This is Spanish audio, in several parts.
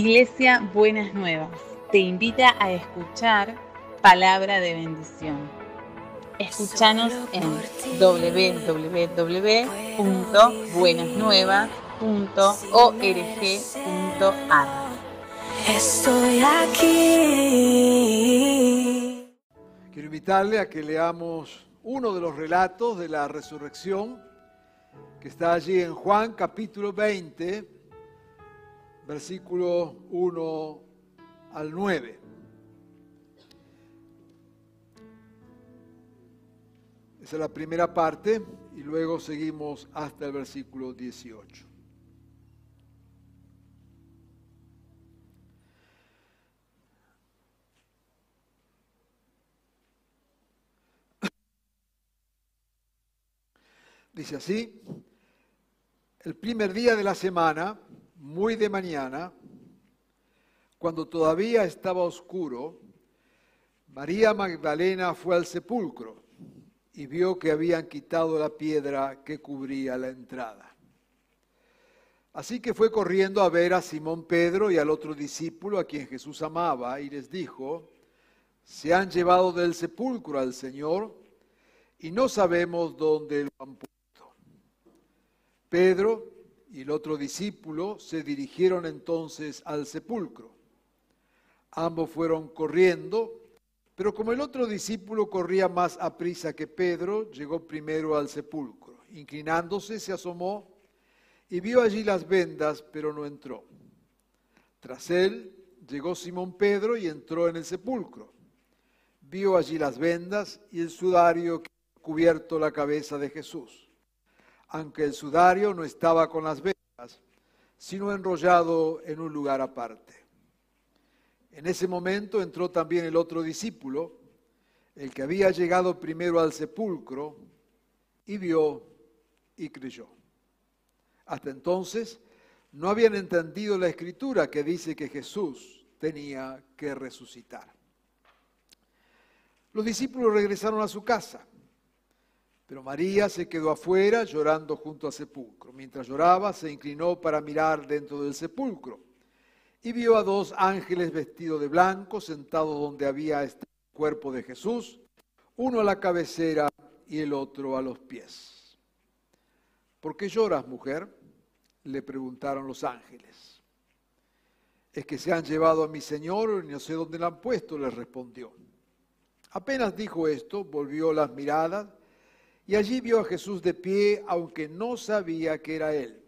Iglesia Buenas Nuevas te invita a escuchar palabra de bendición. Escúchanos en www.buenasnuevas.org.ar. Estoy aquí. Quiero invitarle a que leamos uno de los relatos de la resurrección que está allí en Juan capítulo 20, versículo 1 al 9. Esa es la primera parte y luego seguimos hasta el versículo 18. Dice así, el primer día de la semana, muy de mañana, cuando todavía estaba oscuro, María Magdalena fue al sepulcro y vio que habían quitado la piedra que cubría la entrada. Así que fue corriendo a ver a Simón Pedro y al otro discípulo a quien Jesús amaba y les dijo, se han llevado del sepulcro al Señor y no sabemos dónde lo han puesto. Pedro y el otro discípulo se dirigieron entonces al sepulcro. Ambos fueron corriendo, pero como el otro discípulo corría más a prisa que Pedro, llegó primero al sepulcro. Inclinándose, se asomó y vio allí las vendas, pero no entró. Tras él llegó Simón Pedro y entró en el sepulcro. Vio allí las vendas y el sudario que había cubierto la cabeza de Jesús aunque el sudario no estaba con las venas, sino enrollado en un lugar aparte. En ese momento entró también el otro discípulo, el que había llegado primero al sepulcro, y vio y creyó. Hasta entonces no habían entendido la escritura que dice que Jesús tenía que resucitar. Los discípulos regresaron a su casa pero María se quedó afuera llorando junto al sepulcro. Mientras lloraba, se inclinó para mirar dentro del sepulcro y vio a dos ángeles vestidos de blanco sentados donde había el cuerpo de Jesús, uno a la cabecera y el otro a los pies. ¿Por qué lloras, mujer? le preguntaron los ángeles. Es que se han llevado a mi Señor y no sé dónde lo han puesto, le respondió. Apenas dijo esto, volvió las miradas y allí vio a Jesús de pie, aunque no sabía que era él.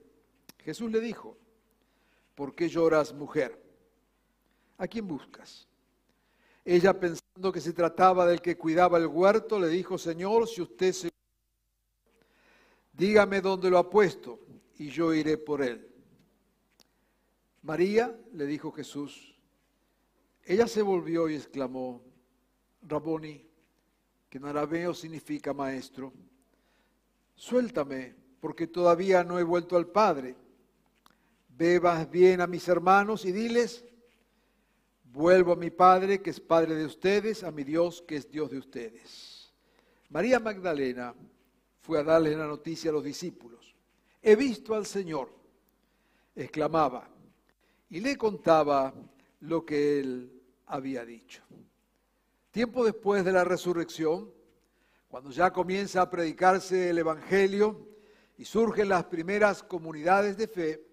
Jesús le dijo, ¿por qué lloras, mujer? ¿A quién buscas? Ella, pensando que se trataba del que cuidaba el huerto, le dijo, Señor, si usted se... Dígame dónde lo ha puesto y yo iré por él. María, le dijo Jesús. Ella se volvió y exclamó, Raboni, que en arameo significa maestro suéltame, porque todavía no he vuelto al Padre. Bebas bien a mis hermanos y diles, vuelvo a mi Padre, que es Padre de ustedes, a mi Dios, que es Dios de ustedes. María Magdalena fue a darle la noticia a los discípulos. He visto al Señor, exclamaba, y le contaba lo que él había dicho. Tiempo después de la resurrección, cuando ya comienza a predicarse el Evangelio y surgen las primeras comunidades de fe,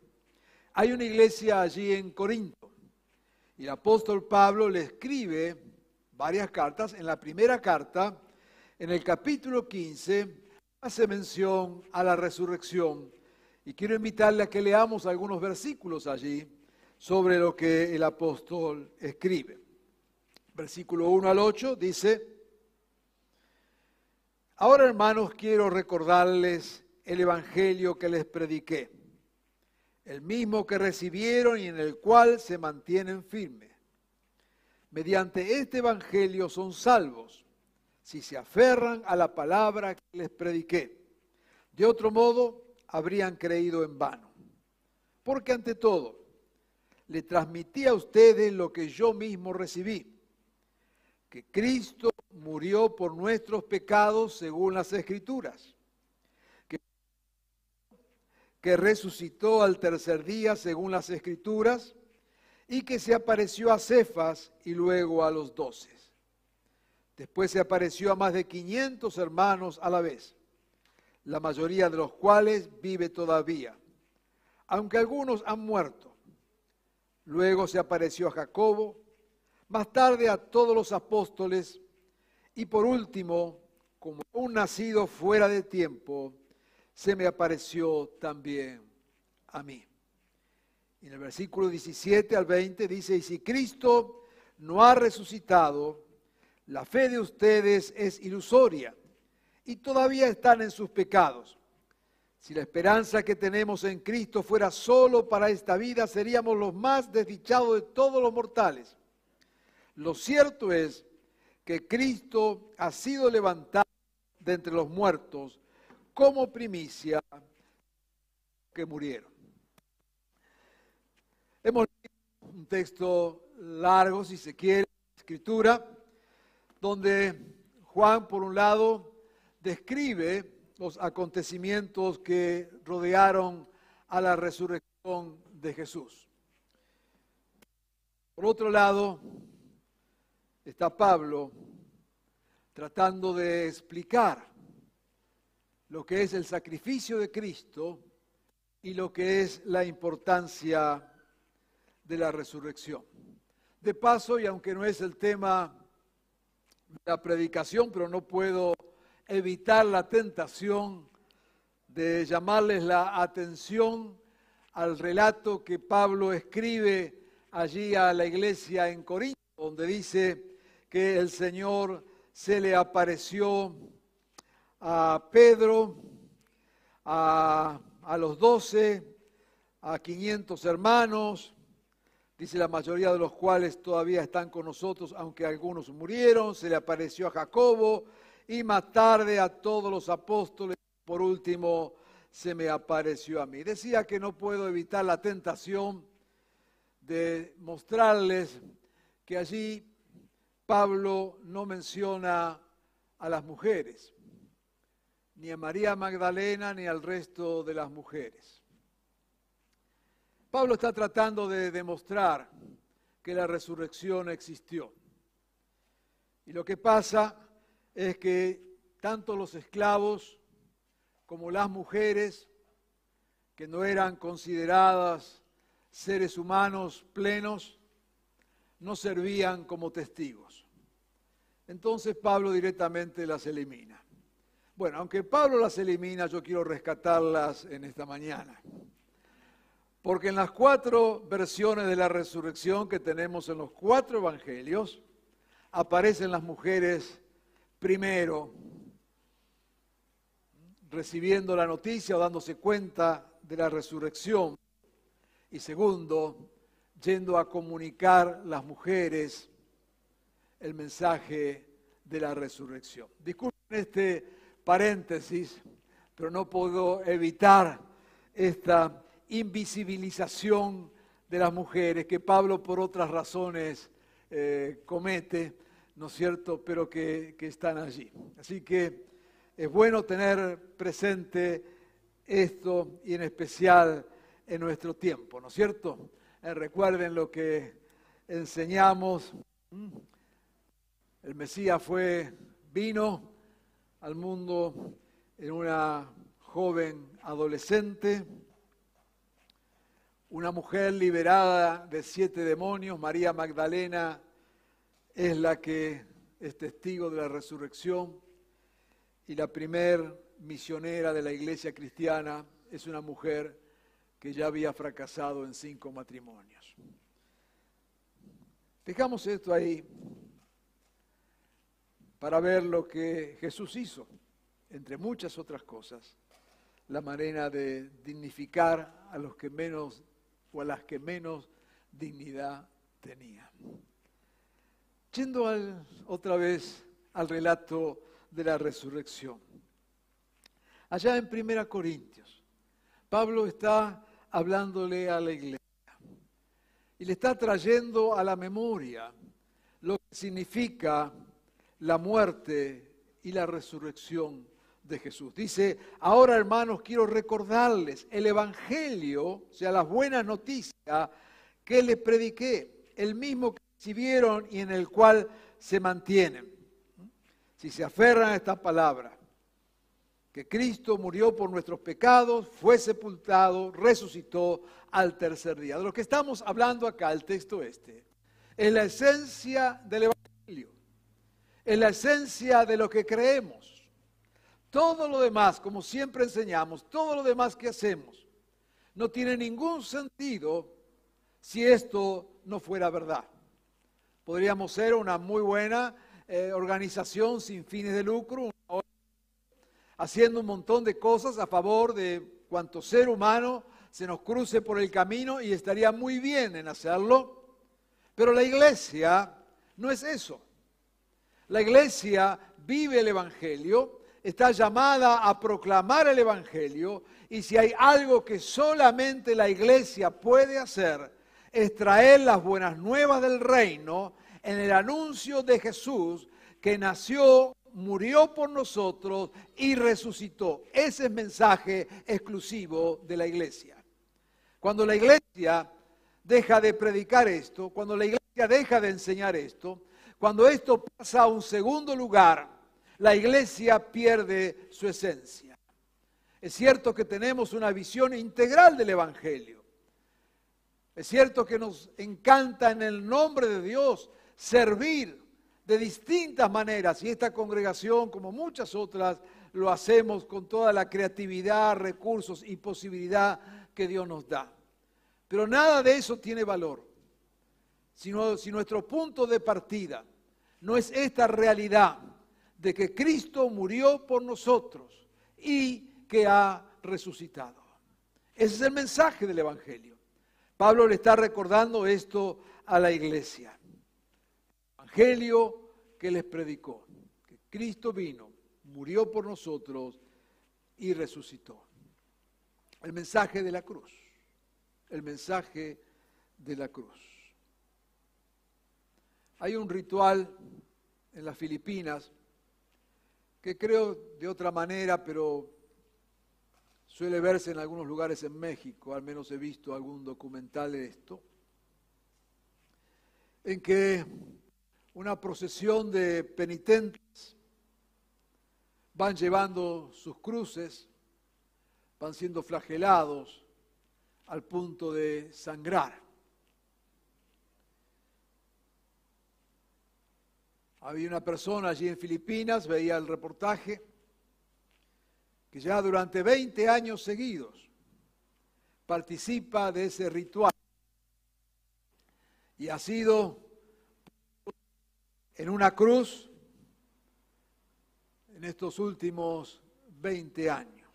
hay una iglesia allí en Corinto. Y el apóstol Pablo le escribe varias cartas. En la primera carta, en el capítulo 15, hace mención a la resurrección. Y quiero invitarle a que leamos algunos versículos allí sobre lo que el apóstol escribe. Versículo 1 al 8 dice, Ahora, hermanos, quiero recordarles el Evangelio que les prediqué, el mismo que recibieron y en el cual se mantienen firmes. Mediante este Evangelio son salvos si se aferran a la palabra que les prediqué. De otro modo, habrían creído en vano. Porque ante todo, le transmití a ustedes lo que yo mismo recibí que Cristo murió por nuestros pecados según las Escrituras, que, resucitó al tercer día según las Escrituras y que se apareció a Cefas y luego a los doce. Después se apareció a más de 500 hermanos a la vez, la mayoría de los cuales vive todavía, aunque algunos han muerto. Luego se apareció a Jacobo, más tarde a todos los apóstoles y por último, como un nacido fuera de tiempo, se me apareció también a mí. En el versículo 17 al 20 dice, y si Cristo no ha resucitado, la fe de ustedes es ilusoria y todavía están en sus pecados. Si la esperanza que tenemos en Cristo fuera solo para esta vida, seríamos los más desdichados de todos los mortales. Lo cierto es que Cristo ha sido levantado de entre los muertos como primicia que murieron. Hemos leído un texto largo, si se quiere, escritura, donde Juan, por un lado, describe los acontecimientos que rodearon a la resurrección de Jesús. Por otro lado, está Pablo tratando de explicar lo que es el sacrificio de Cristo y lo que es la importancia de la resurrección. De paso, y aunque no es el tema de la predicación, pero no puedo evitar la tentación de llamarles la atención al relato que Pablo escribe allí a la iglesia en Corinto, donde dice que el Señor se le apareció a Pedro, a, a los doce, a 500 hermanos, dice la mayoría de los cuales todavía están con nosotros, aunque algunos murieron, se le apareció a Jacobo y más tarde a todos los apóstoles, por último se me apareció a mí. Decía que no puedo evitar la tentación de mostrarles que allí Pablo no menciona a las mujeres, ni a María Magdalena ni al resto de las mujeres. Pablo está tratando de demostrar que la resurrección existió. Y lo que pasa es que tanto los esclavos como las mujeres, que no eran consideradas seres humanos plenos, no servían como testigos. Entonces Pablo directamente las elimina. Bueno, aunque Pablo las elimina, yo quiero rescatarlas en esta mañana. Porque en las cuatro versiones de la resurrección que tenemos en los cuatro evangelios, aparecen las mujeres primero recibiendo la noticia o dándose cuenta de la resurrección. Y segundo, yendo a comunicar las mujeres el mensaje de la resurrección. Disculpen este paréntesis, pero no puedo evitar esta invisibilización de las mujeres que Pablo por otras razones eh, comete, ¿no es cierto?, pero que, que están allí. Así que es bueno tener presente esto y en especial en nuestro tiempo, ¿no es cierto? Eh, recuerden lo que enseñamos. El Mesías fue, vino al mundo en una joven adolescente, una mujer liberada de siete demonios, María Magdalena, es la que es testigo de la resurrección y la primer misionera de la iglesia cristiana. Es una mujer que ya había fracasado en cinco matrimonios. Dejamos esto ahí para ver lo que Jesús hizo, entre muchas otras cosas, la manera de dignificar a los que menos o a las que menos dignidad tenían. Yendo otra vez al relato de la resurrección. Allá en Primera Corintios, Pablo está hablándole a la iglesia y le está trayendo a la memoria lo que significa la muerte y la resurrección de Jesús. Dice, ahora hermanos, quiero recordarles el Evangelio, o sea, las buenas noticias que les prediqué, el mismo que recibieron y en el cual se mantienen. Si se aferran a esta palabra, que Cristo murió por nuestros pecados, fue sepultado, resucitó al tercer día. De lo que estamos hablando acá, el texto este, es la esencia del Evangelio, es la esencia de lo que creemos. Todo lo demás, como siempre enseñamos, todo lo demás que hacemos, no tiene ningún sentido si esto no fuera verdad. Podríamos ser una muy buena eh, organización sin fines de lucro, haciendo un montón de cosas a favor de cuanto ser humano se nos cruce por el camino y estaría muy bien en hacerlo. Pero la iglesia no es eso. La iglesia vive el Evangelio, está llamada a proclamar el Evangelio y si hay algo que solamente la iglesia puede hacer es traer las buenas nuevas del reino en el anuncio de Jesús que nació, murió por nosotros y resucitó. Ese es mensaje exclusivo de la iglesia. Cuando la iglesia deja de predicar esto, cuando la iglesia deja de enseñar esto, cuando esto pasa a un segundo lugar, la iglesia pierde su esencia. Es cierto que tenemos una visión integral del Evangelio. Es cierto que nos encanta en el nombre de Dios servir de distintas maneras y esta congregación, como muchas otras, lo hacemos con toda la creatividad, recursos y posibilidad que Dios nos da. Pero nada de eso tiene valor. Si nuestro punto de partida no es esta realidad de que Cristo murió por nosotros y que ha resucitado. Ese es el mensaje del Evangelio. Pablo le está recordando esto a la iglesia. Evangelio que les predicó, que Cristo vino, murió por nosotros y resucitó. El mensaje de la cruz, el mensaje de la cruz. Hay un ritual en las Filipinas que creo de otra manera, pero suele verse en algunos lugares en México, al menos he visto algún documental de esto, en que una procesión de penitentes, van llevando sus cruces, van siendo flagelados al punto de sangrar. Había una persona allí en Filipinas, veía el reportaje, que ya durante 20 años seguidos participa de ese ritual y ha sido en una cruz en estos últimos 20 años.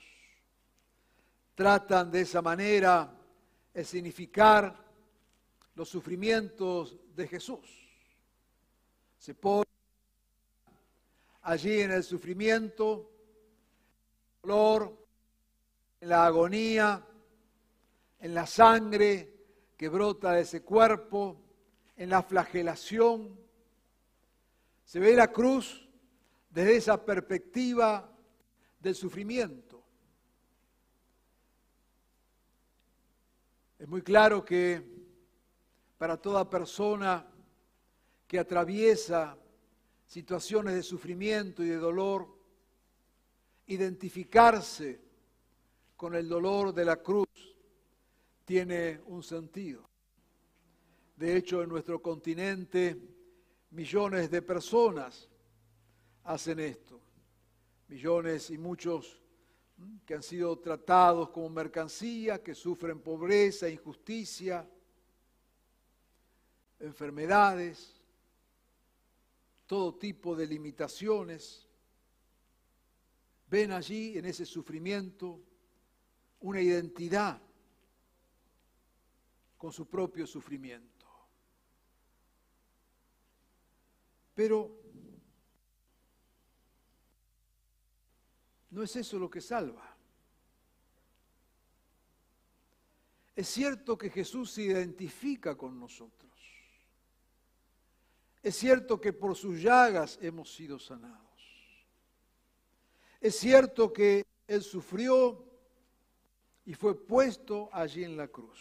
Tratan de esa manera de significar los sufrimientos de Jesús. Se pone allí en el sufrimiento, el dolor, en la agonía, en la sangre que brota de ese cuerpo, en la flagelación, se ve la cruz desde esa perspectiva del sufrimiento. Es muy claro que para toda persona que atraviesa situaciones de sufrimiento y de dolor, identificarse con el dolor de la cruz tiene un sentido. De hecho, en nuestro continente, millones de personas hacen esto. Millones y muchos que han sido tratados como mercancía, que sufren pobreza, injusticia, enfermedades, todo tipo de limitaciones. Ven allí en ese sufrimiento una identidad con su propio sufrimiento. Pero no es eso lo que salva. Es cierto que Jesús se identifica con nosotros. Es cierto que por sus llagas hemos sido sanados. Es cierto que Él sufrió y fue puesto allí en la cruz.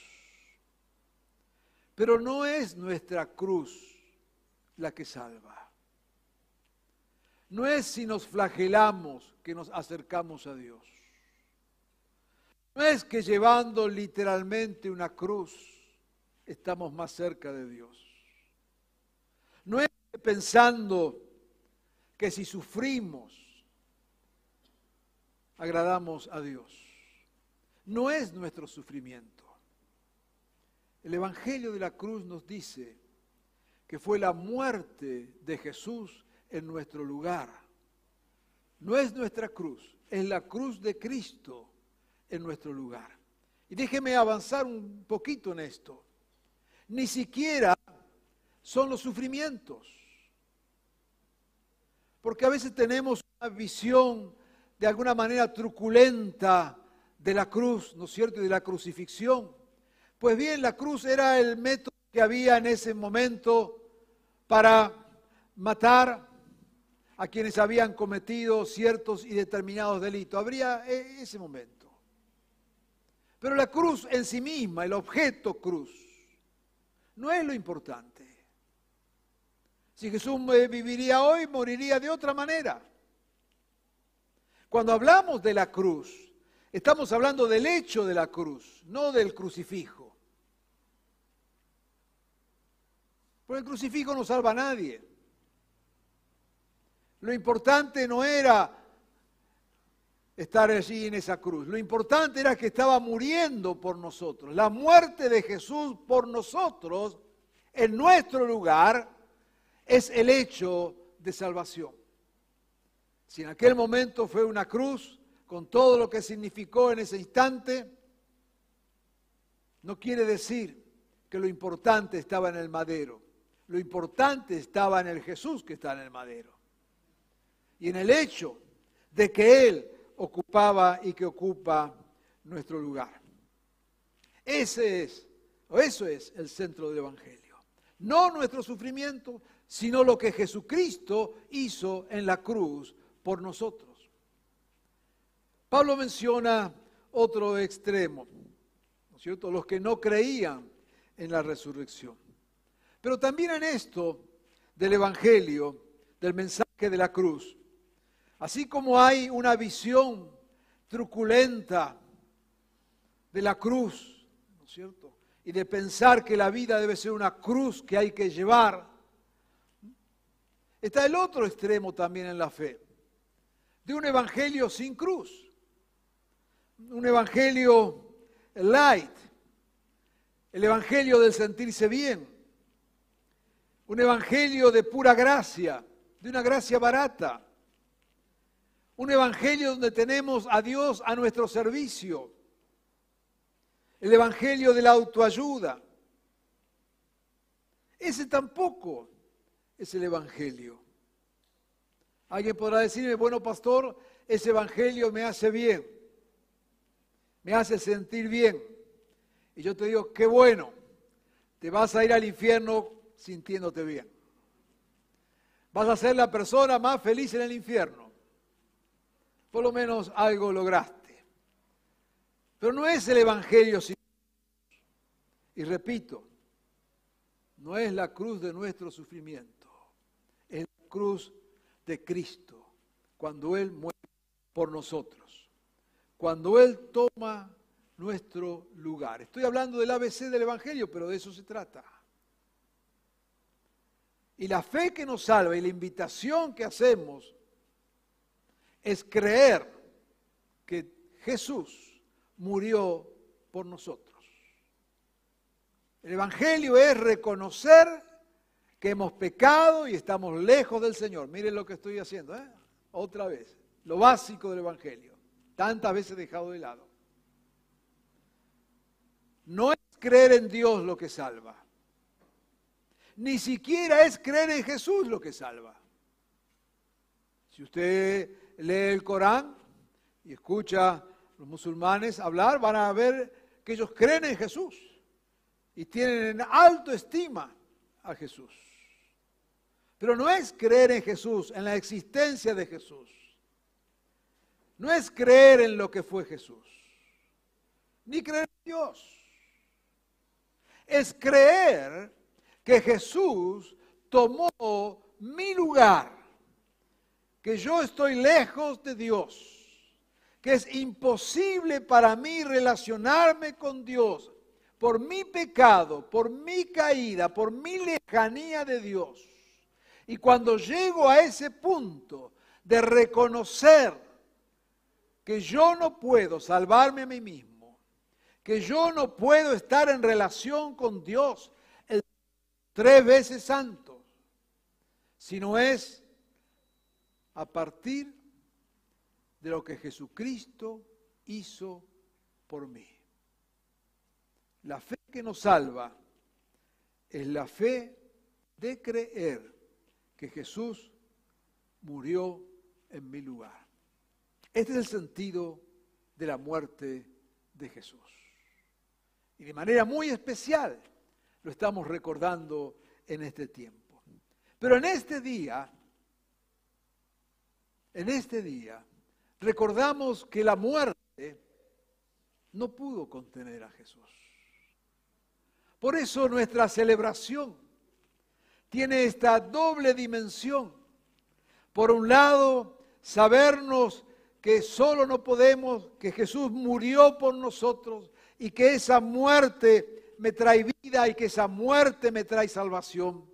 Pero no es nuestra cruz la que salva. No es si nos flagelamos que nos acercamos a Dios. No es que llevando literalmente una cruz estamos más cerca de Dios. No es que pensando que si sufrimos agradamos a Dios. No es nuestro sufrimiento. El Evangelio de la cruz nos dice que fue la muerte de Jesús en nuestro lugar. No es nuestra cruz, es la cruz de Cristo en nuestro lugar. Y déjeme avanzar un poquito en esto. Ni siquiera son los sufrimientos. Porque a veces tenemos una visión de alguna manera truculenta de la cruz, ¿no es cierto?, y de la crucifixión. Pues bien, la cruz era el método que había en ese momento para matar a quienes habían cometido ciertos y determinados delitos. Habría e, ese momento. Pero la cruz en sí misma, el objeto cruz, no es lo importante. Si Jesús viviría hoy, moriría de otra manera. Cuando hablamos de la cruz, estamos hablando del hecho de la cruz, no del crucifijo. Porque el crucifijo no salva a nadie. Lo importante no era estar allí en esa cruz. Lo importante era que estaba muriendo por nosotros. La muerte de Jesús por nosotros, en nuestro lugar, es el hecho de salvación. Si en aquel momento fue una cruz, con todo lo que significó en ese instante, no quiere decir que lo importante estaba en el madero. Lo importante estaba en el Jesús que está en el madero. Y en el hecho de que Él ocupaba y que ocupa nuestro lugar. Ese es, o eso es el centro del Evangelio. No nuestro sufrimiento, sino lo que Jesucristo hizo en la cruz por nosotros. Pablo menciona otro extremo, ¿no es cierto? Los que no creían en la resurrección. Pero también en esto del Evangelio, del mensaje de la cruz, así como hay una visión truculenta de la cruz, ¿no es cierto? Y de pensar que la vida debe ser una cruz que hay que llevar, está el otro extremo también en la fe de un evangelio sin cruz, un evangelio light, el evangelio del sentirse bien, un evangelio de pura gracia, de una gracia barata, un evangelio donde tenemos a Dios a nuestro servicio, el evangelio de la autoayuda. Ese tampoco es el evangelio. Alguien podrá decirme, bueno, pastor, ese evangelio me hace bien, me hace sentir bien. Y yo te digo, qué bueno, te vas a ir al infierno sintiéndote bien. Vas a ser la persona más feliz en el infierno. Por lo menos algo lograste. Pero no es el evangelio sin Y repito, no es la cruz de nuestro sufrimiento, es la cruz de Cristo, cuando Él muere por nosotros, cuando Él toma nuestro lugar. Estoy hablando del ABC del Evangelio, pero de eso se trata. Y la fe que nos salva y la invitación que hacemos es creer que Jesús murió por nosotros. El Evangelio es reconocer que hemos pecado y estamos lejos del Señor. Miren lo que estoy haciendo, ¿eh? otra vez, lo básico del Evangelio, tantas veces dejado de lado. No es creer en Dios lo que salva, ni siquiera es creer en Jesús lo que salva. Si usted lee el Corán y escucha a los musulmanes hablar, van a ver que ellos creen en Jesús y tienen en alto estima a Jesús. Pero no es creer en Jesús, en la existencia de Jesús. No es creer en lo que fue Jesús, ni creer en Dios. es creer que Jesús tomó mi lugar, que yo estoy lejos de Dios, que es imposible para mí relacionarme con Dios por mi pecado, por mi caída, por mi lejanía de Dios. Y cuando llego a ese punto de reconocer que yo no puedo salvarme a mí mismo, que yo no puedo estar en relación con Dios, el tres veces santo, sino es a partir de lo que Jesucristo hizo por mí. La fe que nos salva es la fe de creer que Jesús murió en mi lugar. Este es el sentido de la muerte de Jesús. Y de manera muy especial lo estamos recordando en este tiempo. Pero en este día, en este día, recordamos que la muerte no pudo contener a Jesús. Por eso nuestra celebración tiene esta doble dimensión. Por un lado, sabernos que solo no podemos, que Jesús murió por nosotros y que esa muerte me trae vida y que esa muerte me trae salvación.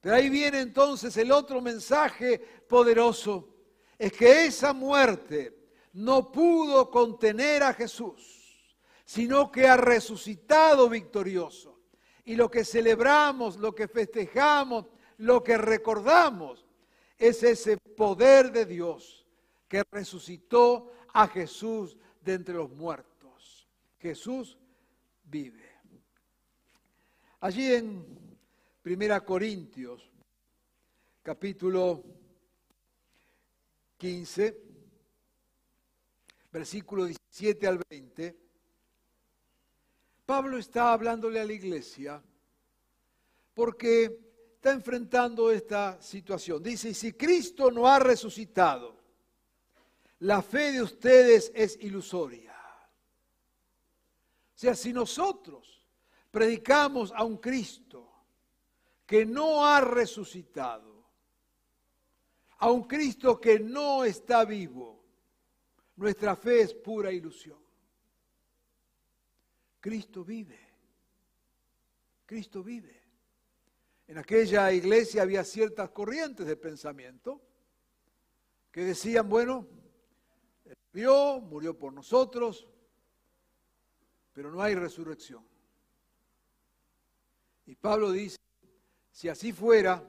Pero ahí viene entonces el otro mensaje poderoso, es que esa muerte no pudo contener a Jesús, sino que ha resucitado victorioso. Y lo que celebramos, lo que festejamos, lo que recordamos es ese poder de Dios que resucitó a Jesús de entre los muertos. Jesús vive. Allí en Primera Corintios, capítulo 15, versículo 17 al 20, Pablo está hablándole a la iglesia porque está enfrentando esta situación. Dice, si Cristo no ha resucitado, la fe de ustedes es ilusoria. O sea, si nosotros predicamos a un Cristo que no ha resucitado, a un Cristo que no está vivo, nuestra fe es pura ilusión. Cristo vive. Cristo vive. En aquella iglesia había ciertas corrientes de pensamiento que decían, bueno, él murió, murió por nosotros, pero no hay resurrección. Y Pablo dice, si así fuera,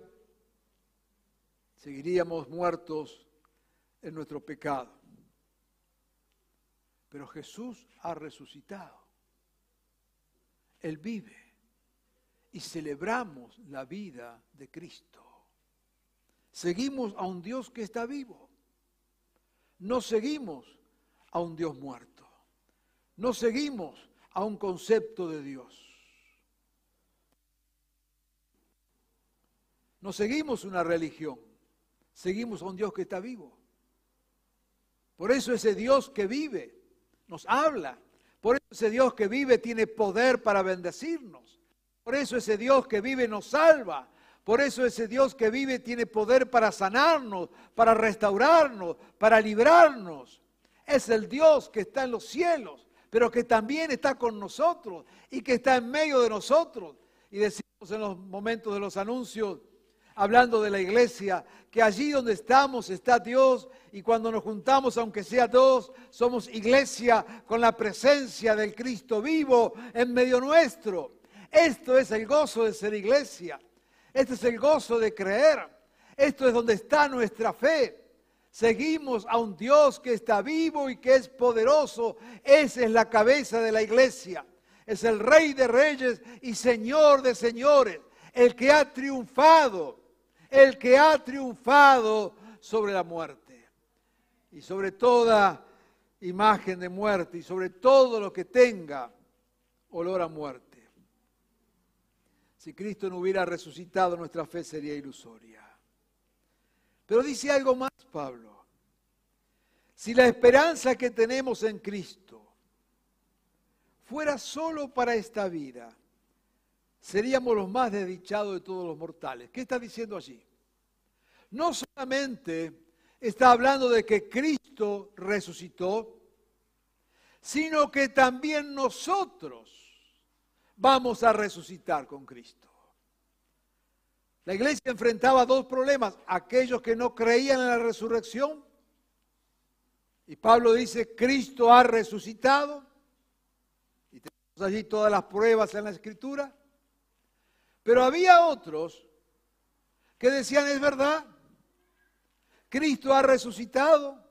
seguiríamos muertos en nuestro pecado. Pero Jesús ha resucitado. Él vive y celebramos la vida de Cristo. Seguimos a un Dios que está vivo. No seguimos a un Dios muerto. No seguimos a un concepto de Dios. No seguimos una religión. Seguimos a un Dios que está vivo. Por eso ese Dios que vive nos habla por eso ese Dios que vive tiene poder para bendecirnos. Por eso ese Dios que vive nos salva. Por eso ese Dios que vive tiene poder para sanarnos, para restaurarnos, para librarnos. Es el Dios que está en los cielos, pero que también está con nosotros y que está en medio de nosotros. Y decimos en los momentos de los anuncios, hablando de la iglesia, que allí donde estamos está Dios y cuando nos juntamos, aunque sea dos, somos iglesia con la presencia del Cristo vivo en medio nuestro. Esto es el gozo de ser iglesia. Este es el gozo de creer. Esto es donde está nuestra fe. Seguimos a un Dios que está vivo y que es poderoso. Esa es la cabeza de la iglesia. Es el Rey de Reyes y Señor de Señores. El que ha triunfado el que ha triunfado sobre la muerte y sobre toda imagen de muerte y sobre todo lo que tenga olor a muerte. Si Cristo no hubiera resucitado, nuestra fe sería ilusoria. Pero dice algo más Pablo. Si la esperanza que tenemos en Cristo fuera solo para esta vida, seríamos los más desdichados de todos los mortales. ¿Qué está diciendo allí? No solamente está hablando de que Cristo resucitó, sino que también nosotros vamos a resucitar con Cristo. La iglesia enfrentaba dos problemas, aquellos que no creían en la resurrección, y Pablo dice, Cristo ha resucitado, y tenemos allí todas las pruebas en la escritura, pero había otros que decían, es verdad, Cristo ha resucitado,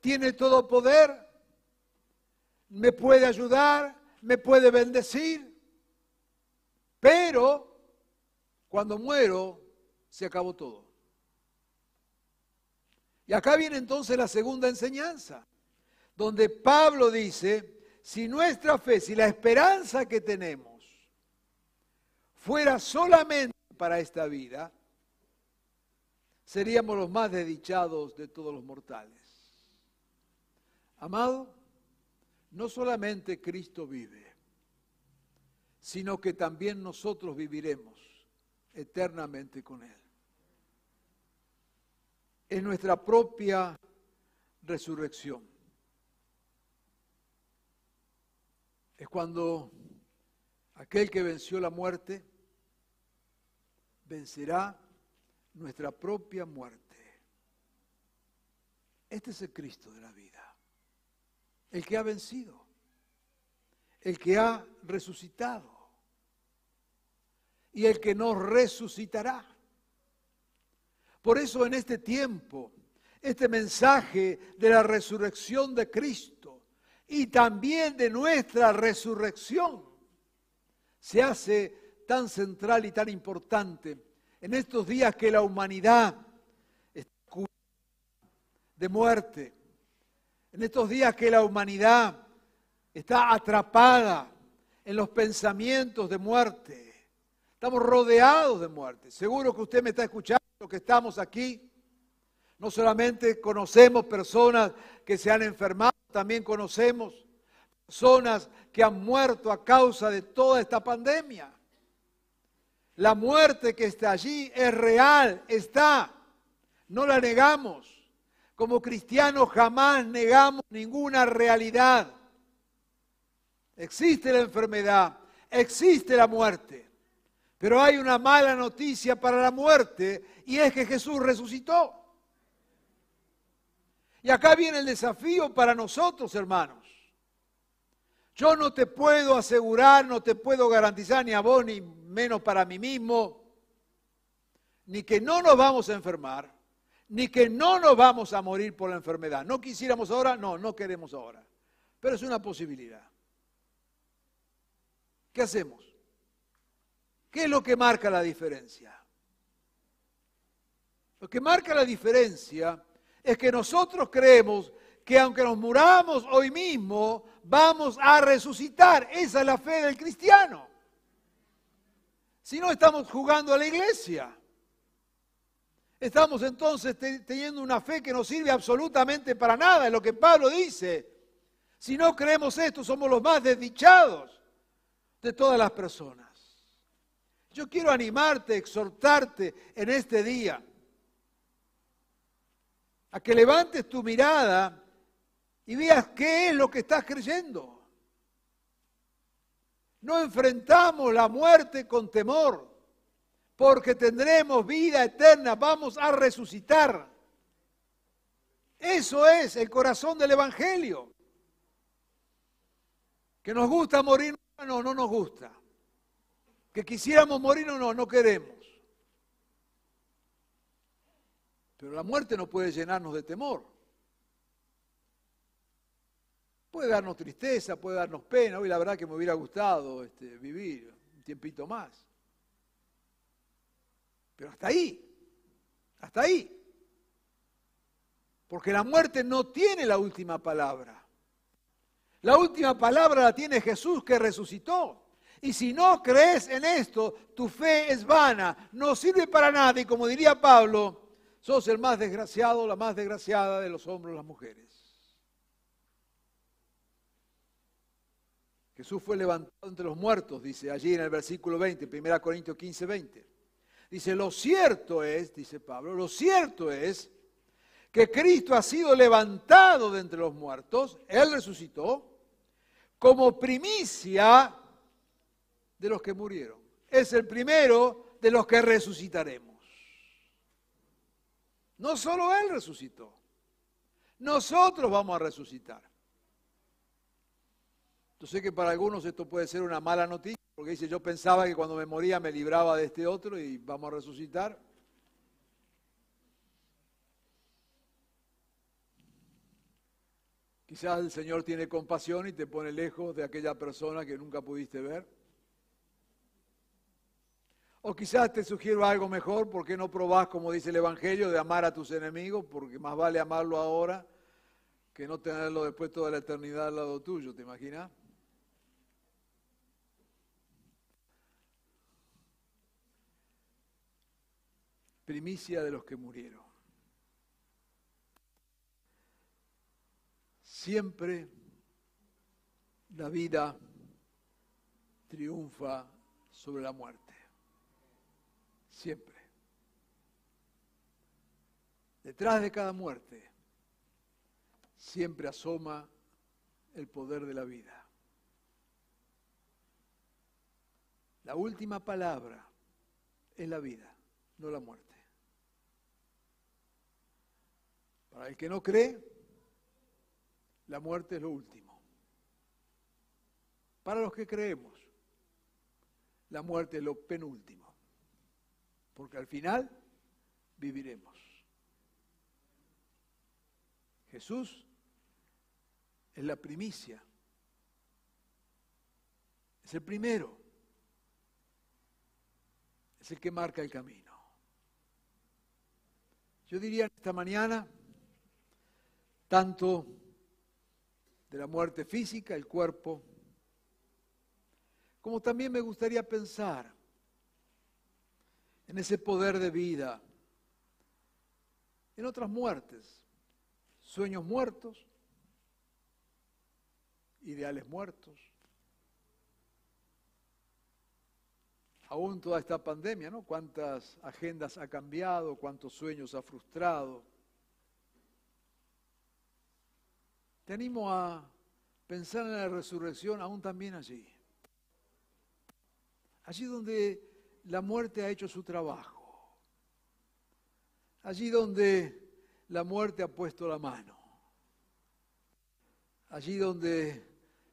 tiene todo poder, me puede ayudar, me puede bendecir, pero cuando muero, se acabó todo. Y acá viene entonces la segunda enseñanza, donde Pablo dice, si nuestra fe, si la esperanza que tenemos fuera solamente para esta vida, seríamos los más desdichados de todos los mortales. Amado, no solamente Cristo vive, sino que también nosotros viviremos eternamente con Él. Es nuestra propia resurrección. Es cuando aquel que venció la muerte vencerá nuestra propia muerte. Este es el Cristo de la vida, el que ha vencido, el que ha resucitado y el que nos resucitará. Por eso en este tiempo, este mensaje de la resurrección de Cristo y también de nuestra resurrección se hace tan central y tan importante en estos días que la humanidad está de muerte, en estos días que la humanidad está atrapada en los pensamientos de muerte Estamos rodeados de muerte. Seguro que usted me está escuchando, que estamos aquí. No solamente conocemos personas que se han enfermado, también conocemos personas que han muerto a causa de toda esta pandemia. La muerte que está allí es real, está. No la negamos. Como cristianos jamás negamos ninguna realidad. Existe la enfermedad, existe la muerte. Pero hay una mala noticia para la muerte y es que Jesús resucitó. Y acá viene el desafío para nosotros, hermanos. Yo no te puedo asegurar, no te puedo garantizar ni a vos ni menos para mí mismo, ni que no nos vamos a enfermar, ni que no nos vamos a morir por la enfermedad. ¿No quisiéramos ahora? No, no queremos ahora. Pero es una posibilidad. ¿Qué hacemos? ¿Qué es lo que marca la diferencia? Lo que marca la diferencia es que nosotros creemos que aunque nos muramos hoy mismo, vamos a resucitar. Esa es la fe del cristiano. Si no estamos jugando a la iglesia, estamos entonces teniendo una fe que no sirve absolutamente para nada, es lo que Pablo dice. Si no creemos esto, somos los más desdichados de todas las personas. Yo quiero animarte, exhortarte en este día a que levantes tu mirada y veas qué es lo que estás creyendo. No enfrentamos la muerte con temor, porque tendremos vida eterna, vamos a resucitar. Eso es el corazón del Evangelio. Que nos gusta morir, no, no nos gusta. Que quisiéramos morir o no, no queremos. Pero la muerte no puede llenarnos de temor. Puede darnos tristeza, puede darnos pena. Hoy la verdad que me hubiera gustado este, vivir un tiempito más. Pero hasta ahí, hasta ahí. Porque la muerte no tiene la última palabra. La última palabra la tiene Jesús que resucitó. Y si no crees en esto, tu fe es vana, no sirve para nada. Y como diría Pablo, sos el más desgraciado, la más desgraciada de los hombres las mujeres. Jesús fue levantado entre los muertos, dice allí en el versículo 20, 1 Corintios 15, 20. Dice, lo cierto es, dice Pablo, lo cierto es que Cristo ha sido levantado de entre los muertos, Él resucitó, como primicia de los que murieron. Es el primero de los que resucitaremos. No solo Él resucitó, nosotros vamos a resucitar. Yo sé que para algunos esto puede ser una mala noticia, porque dice, yo pensaba que cuando me moría me libraba de este otro y vamos a resucitar. Quizás el Señor tiene compasión y te pone lejos de aquella persona que nunca pudiste ver. O quizás te sugiero algo mejor, ¿por qué no probás, como dice el Evangelio, de amar a tus enemigos? Porque más vale amarlo ahora que no tenerlo después toda la eternidad al lado tuyo, ¿te imaginas? Primicia de los que murieron. Siempre la vida triunfa sobre la muerte siempre. Detrás de cada muerte siempre asoma el poder de la vida. La última palabra es la vida, no la muerte. Para el que no cree, la muerte es lo último. Para los que creemos, la muerte es lo penúltimo porque al final viviremos. Jesús es la primicia, es el primero, es el que marca el camino. Yo diría esta mañana, tanto de la muerte física, el cuerpo, como también me gustaría pensar en ese poder de vida, en otras muertes, sueños muertos, ideales muertos. Aún toda esta pandemia, ¿no? Cuántas agendas ha cambiado, cuántos sueños ha frustrado. Te animo a pensar en la resurrección aún también allí. Allí donde la muerte ha hecho su trabajo. Allí donde la muerte ha puesto la mano. Allí donde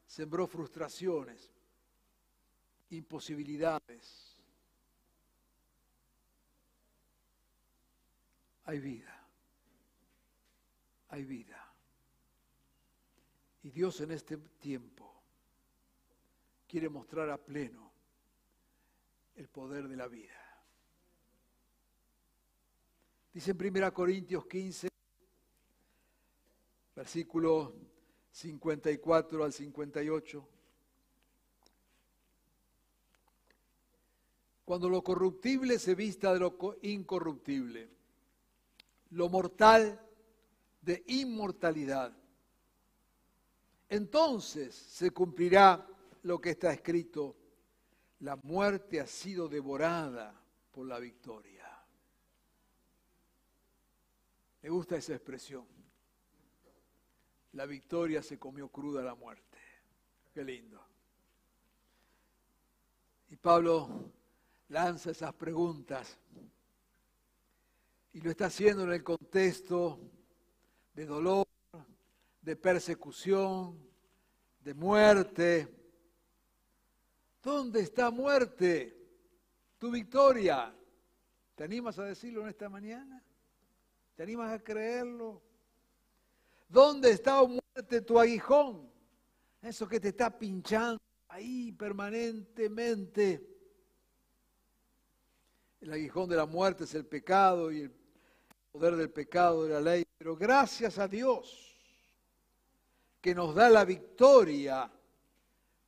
sembró frustraciones, imposibilidades. Hay vida. Hay vida. Y Dios en este tiempo quiere mostrar a pleno el poder de la vida. Dice en 1 Corintios 15, versículo 54 al 58. Cuando lo corruptible se vista de lo incorruptible, lo mortal de inmortalidad, entonces se cumplirá lo que está escrito la muerte ha sido devorada por la victoria. Me gusta esa expresión. La victoria se comió cruda la muerte. Qué lindo. Y Pablo lanza esas preguntas y lo está haciendo en el contexto de dolor, de persecución, de muerte, ¿Dónde está muerte? Tu victoria. ¿Te animas a decirlo en esta mañana? ¿Te animas a creerlo? ¿Dónde está muerte tu aguijón? Eso que te está pinchando ahí permanentemente. El aguijón de la muerte es el pecado y el poder del pecado de la ley. Pero gracias a Dios que nos da la victoria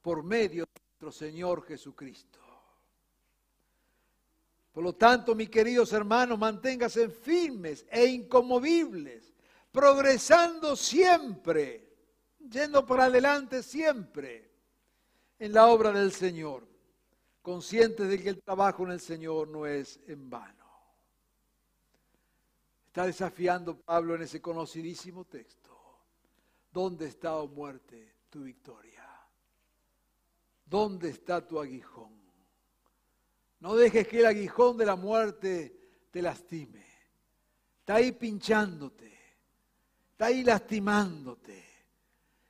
por medio de nuestro Señor Jesucristo. Por lo tanto, mis queridos hermanos, manténgase firmes e incomovibles, progresando siempre, yendo por adelante siempre, en la obra del Señor, conscientes de que el trabajo en el Señor no es en vano. Está desafiando Pablo en ese conocidísimo texto. ¿Dónde está, oh muerte, tu victoria? ¿Dónde está tu aguijón? No dejes que el aguijón de la muerte te lastime. Está ahí pinchándote. Está ahí lastimándote.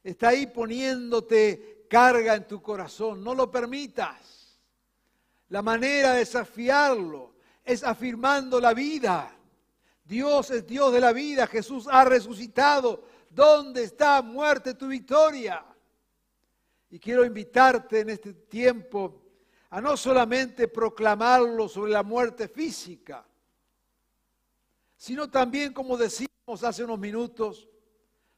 Está ahí poniéndote carga en tu corazón. No lo permitas. La manera de desafiarlo es afirmando la vida. Dios es Dios de la vida. Jesús ha resucitado. ¿Dónde está muerte tu victoria? Y quiero invitarte en este tiempo a no solamente proclamarlo sobre la muerte física, sino también, como decimos hace unos minutos,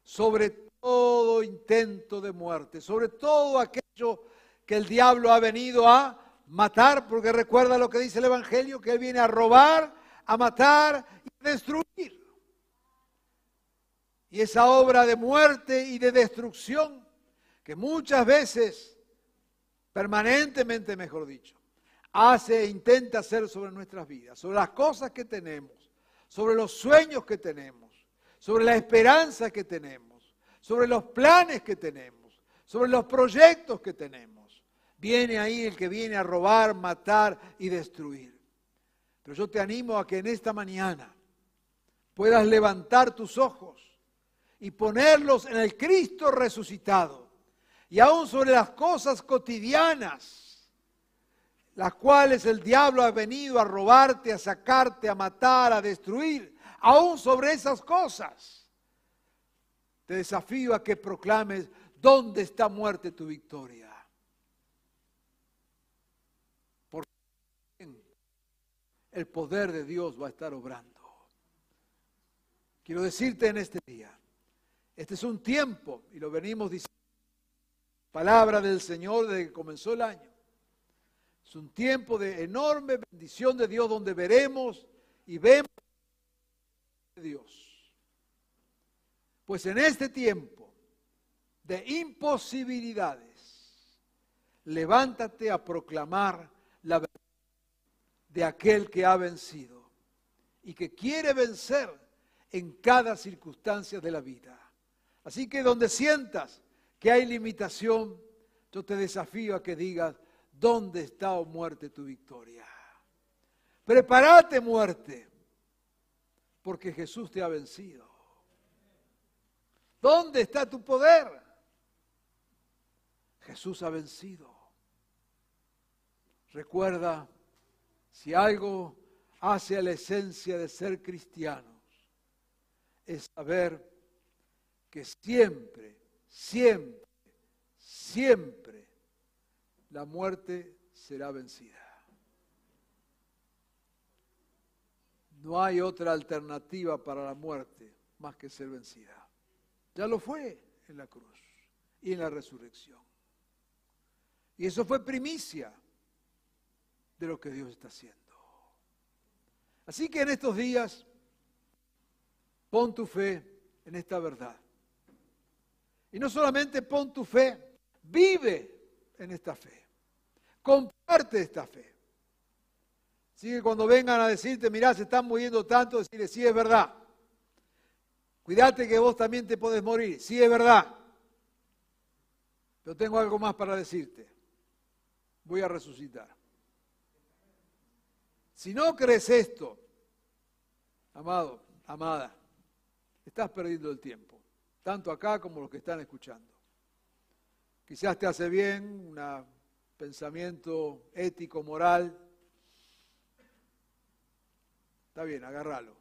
sobre todo intento de muerte, sobre todo aquello que el diablo ha venido a matar, porque recuerda lo que dice el Evangelio, que él viene a robar, a matar y a destruir. Y esa obra de muerte y de destrucción que muchas veces, permanentemente mejor dicho, hace e intenta hacer sobre nuestras vidas, sobre las cosas que tenemos, sobre los sueños que tenemos, sobre la esperanza que tenemos, sobre los planes que tenemos, sobre los proyectos que tenemos. Viene ahí el que viene a robar, matar y destruir. Pero yo te animo a que en esta mañana puedas levantar tus ojos y ponerlos en el Cristo resucitado y aún sobre las cosas cotidianas, las cuales el diablo ha venido a robarte, a sacarte, a matar, a destruir, aún sobre esas cosas. Te desafío a que proclames, ¿dónde está muerte tu victoria? Porque el poder de Dios va a estar obrando. Quiero decirte en este día, este es un tiempo, y lo venimos diciendo, palabra del Señor desde que comenzó el año. Es un tiempo de enorme bendición de Dios donde veremos y vemos a Dios. Pues en este tiempo de imposibilidades, levántate a proclamar la verdad de aquel que ha vencido y que quiere vencer en cada circunstancia de la vida. Así que donde sientas que hay limitación, yo te desafío a que digas, ¿dónde está, o oh muerte, tu victoria? Prepárate, muerte, porque Jesús te ha vencido. ¿Dónde está tu poder? Jesús ha vencido. Recuerda, si algo hace a la esencia de ser cristianos, es saber que siempre siempre, siempre la muerte será vencida. No hay otra alternativa para la muerte más que ser vencida. Ya lo fue en la cruz y en la resurrección. Y eso fue primicia de lo que Dios está haciendo. Así que en estos días, pon tu fe en esta verdad. Y no solamente pon tu fe, vive en esta fe. Comparte esta fe. Así que cuando vengan a decirte, mirá, se están muriendo tanto, decirle, sí es verdad. Cuídate que vos también te podés morir, sí es verdad. Pero tengo algo más para decirte. Voy a resucitar. Si no crees esto, amado, amada, estás perdiendo el tiempo tanto acá como los que están escuchando. Quizás te hace bien un pensamiento ético, moral. Está bien, agárralo.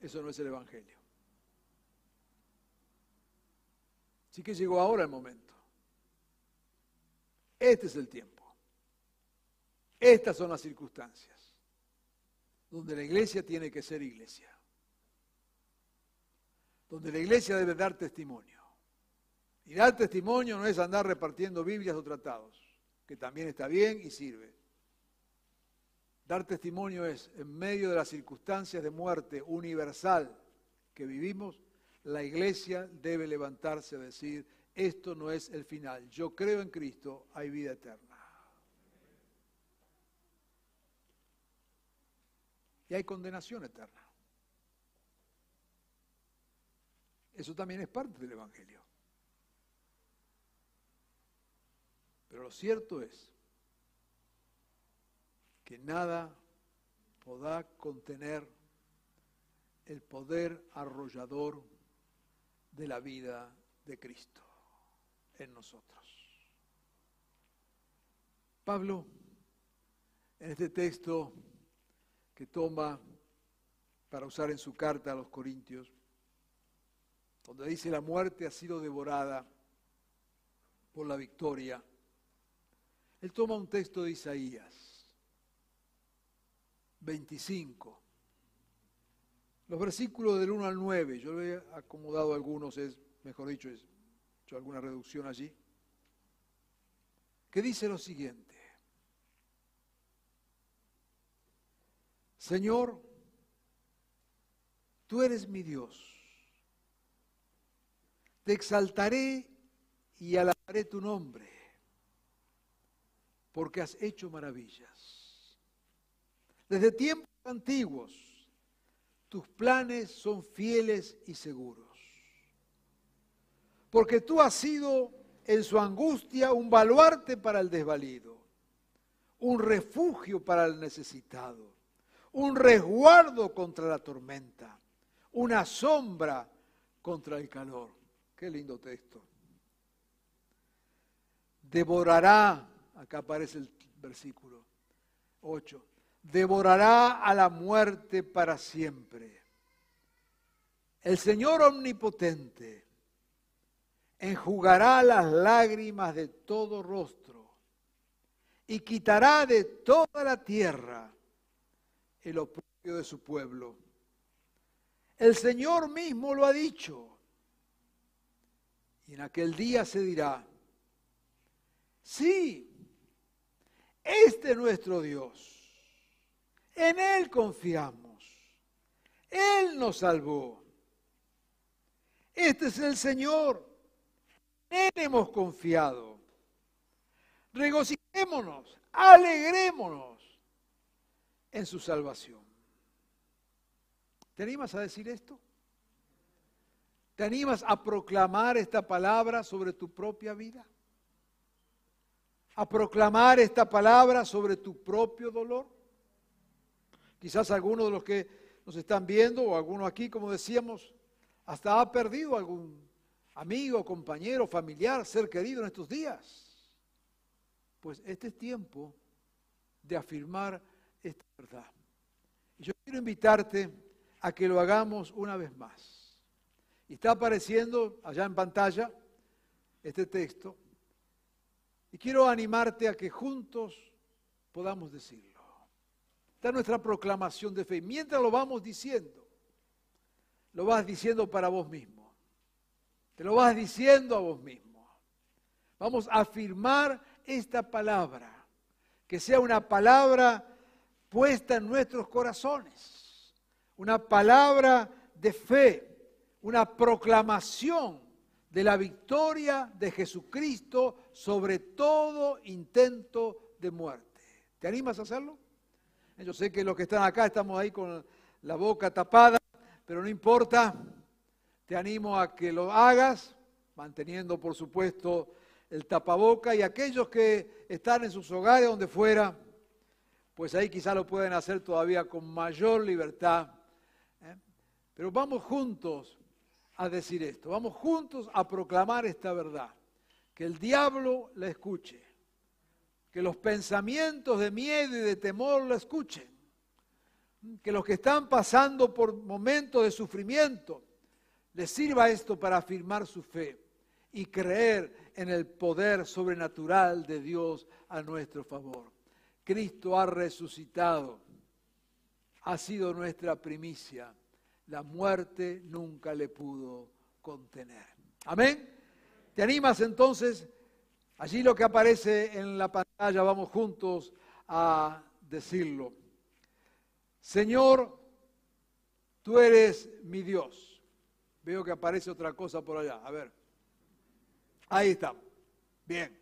Eso no es el Evangelio. Así que llegó ahora el momento. Este es el tiempo. Estas son las circunstancias donde la iglesia tiene que ser iglesia donde la iglesia debe dar testimonio. Y dar testimonio no es andar repartiendo Biblias o tratados, que también está bien y sirve. Dar testimonio es, en medio de las circunstancias de muerte universal que vivimos, la iglesia debe levantarse a decir, esto no es el final. Yo creo en Cristo, hay vida eterna. Y hay condenación eterna. Eso también es parte del Evangelio. Pero lo cierto es que nada podrá contener el poder arrollador de la vida de Cristo en nosotros. Pablo, en este texto que toma para usar en su carta a los Corintios, donde dice la muerte ha sido devorada por la victoria, él toma un texto de Isaías 25, los versículos del 1 al 9, yo le he acomodado algunos, es, mejor dicho, he hecho alguna reducción allí, que dice lo siguiente, Señor, tú eres mi Dios te exaltaré y alabaré tu nombre, porque has hecho maravillas. Desde tiempos antiguos, tus planes son fieles y seguros, porque tú has sido en su angustia un baluarte para el desvalido, un refugio para el necesitado, un resguardo contra la tormenta, una sombra contra el calor. Qué lindo texto. Devorará, acá aparece el versículo 8, devorará a la muerte para siempre. El Señor omnipotente enjugará las lágrimas de todo rostro y quitará de toda la tierra el oprobio de su pueblo. El Señor mismo lo ha dicho y en aquel día se dirá, sí, este es nuestro Dios, en Él confiamos, Él nos salvó. Este es el Señor, en Él hemos confiado. Regocijémonos, alegrémonos en su salvación. ¿Te animas a decir esto? ¿Te animas a proclamar esta palabra sobre tu propia vida? ¿A proclamar esta palabra sobre tu propio dolor? Quizás algunos de los que nos están viendo o alguno aquí, como decíamos, hasta ha perdido algún amigo, compañero, familiar, ser querido en estos días. Pues este es tiempo de afirmar esta verdad. Y yo quiero invitarte a que lo hagamos una vez más. Y está apareciendo allá en pantalla este texto. Y quiero animarte a que juntos podamos decirlo. Está nuestra proclamación de fe. Mientras lo vamos diciendo, lo vas diciendo para vos mismo. Te lo vas diciendo a vos mismo. Vamos a afirmar esta palabra. Que sea una palabra puesta en nuestros corazones. Una palabra de fe una proclamación de la victoria de Jesucristo sobre todo intento de muerte. ¿Te animas a hacerlo? Yo sé que los que están acá estamos ahí con la boca tapada, pero no importa. Te animo a que lo hagas, manteniendo por supuesto el tapaboca y aquellos que están en sus hogares, donde fuera, pues ahí quizá lo pueden hacer todavía con mayor libertad. ¿eh? Pero vamos juntos a decir esto. Vamos juntos a proclamar esta verdad. Que el diablo la escuche. Que los pensamientos de miedo y de temor la escuchen. Que los que están pasando por momentos de sufrimiento les sirva esto para afirmar su fe y creer en el poder sobrenatural de Dios a nuestro favor. Cristo ha resucitado, ha sido nuestra primicia la muerte nunca le pudo contener. Amén. ¿Te animas entonces? Allí lo que aparece en la pantalla, vamos juntos a decirlo. Señor, tú eres mi Dios. Veo que aparece otra cosa por allá. A ver. Ahí estamos. Bien.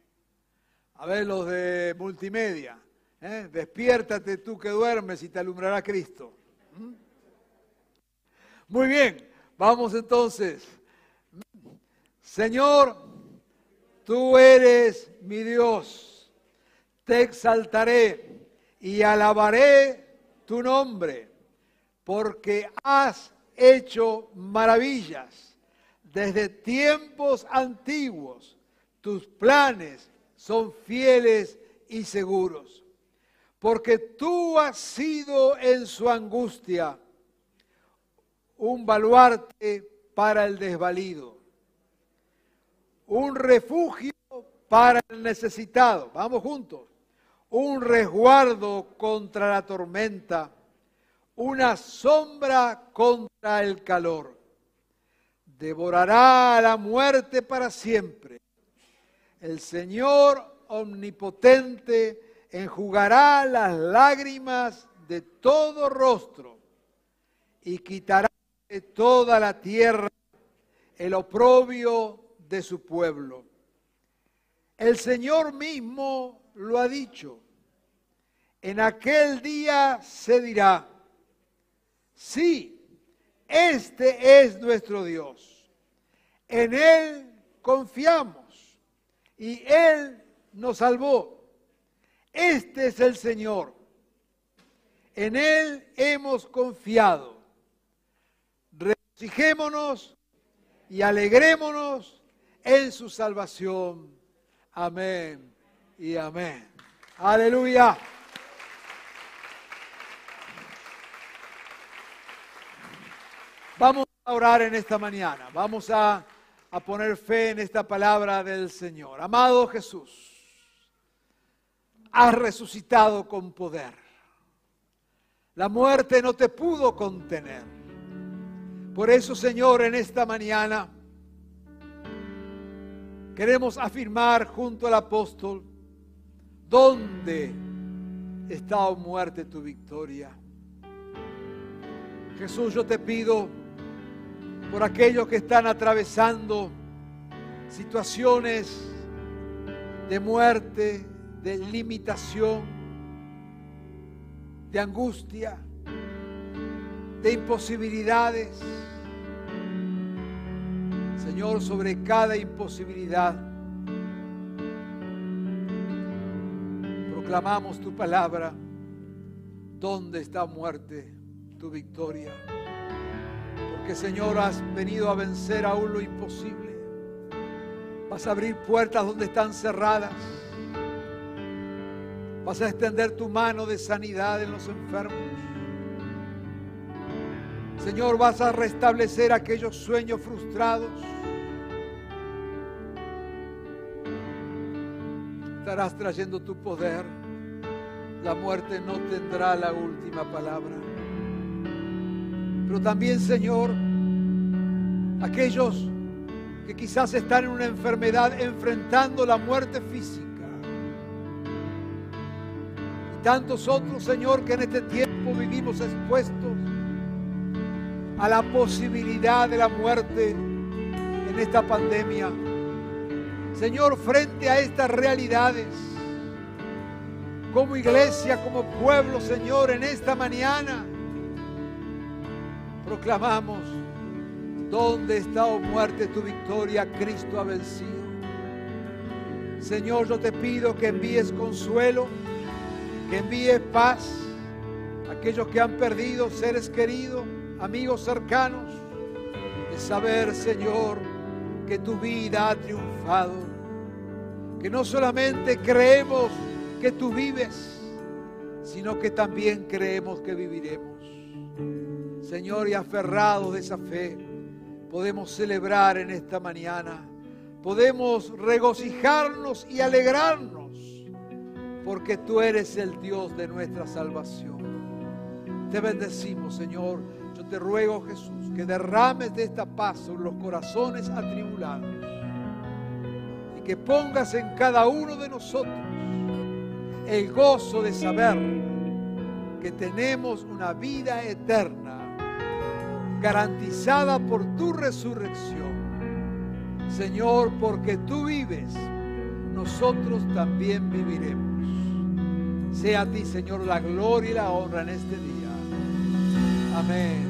A ver los de multimedia. ¿eh? Despiértate tú que duermes y te alumbrará Cristo. ¿Mm? Muy bien. Vamos entonces. Señor, tú eres mi Dios. Te exaltaré y alabaré tu nombre, porque has hecho maravillas desde tiempos antiguos. Tus planes son fieles y seguros, porque tú has sido en su angustia un baluarte para el desvalido, un refugio para el necesitado. Vamos juntos. Un resguardo contra la tormenta, una sombra contra el calor devorará a la muerte para siempre. El Señor omnipotente enjugará las lágrimas de todo rostro y quitará de toda la tierra el oprobio de su pueblo. El Señor mismo lo ha dicho. En aquel día se dirá, sí, este es nuestro Dios. En Él confiamos y Él nos salvó. Este es el Señor. En Él hemos confiado. Regocijémonos y alegrémonos en su salvación. Amén y amén. Aleluya. Vamos a orar en esta mañana. Vamos a, a, poner fe en esta palabra del Señor. Amado Jesús, has resucitado con poder. La muerte no te pudo contener. Por eso, Señor, en esta mañana queremos afirmar junto al apóstol, ¿dónde está, oh muerte, tu victoria? Jesús, yo te pido por aquellos que están atravesando situaciones de muerte, de limitación, de angustia, de imposibilidades. Señor, sobre cada imposibilidad, proclamamos tu palabra. ¿Dónde está muerte, tu victoria? que Señor has venido a vencer aún lo imposible. Vas a abrir puertas donde están cerradas. Vas a extender tu mano de sanidad en los enfermos. Señor, vas a restablecer aquellos sueños frustrados. Estarás trayendo tu poder. La muerte no tendrá la última palabra. Pero también, Señor, aquellos que quizás están en una enfermedad enfrentando la muerte física. Y tantos otros, Señor, que en este tiempo vivimos expuestos a la posibilidad de la muerte en esta pandemia. Señor, frente a estas realidades, como iglesia, como pueblo, Señor, en esta mañana, proclamamos, ¿dónde está, oh muerte, tu victoria? Cristo ha vencido. Señor, yo te pido que envíes consuelo, que envíes paz a aquellos que han perdido seres queridos, amigos cercanos, de saber, Señor, que tu vida ha triunfado, que no solamente creemos que tú vives, sino que también creemos que viviremos. Señor, y aferrados de esa fe, podemos celebrar en esta mañana, podemos regocijarnos y alegrarnos, porque tú eres el Dios de nuestra salvación. Te bendecimos, Señor. Te ruego, Jesús, que derrames de esta paz sobre los corazones atribulados y que pongas en cada uno de nosotros el gozo de saber que tenemos una vida eterna garantizada por tu resurrección Señor, porque tú vives, nosotros también viviremos. Sea a ti, Señor, la gloria y la honra en este día. Amén.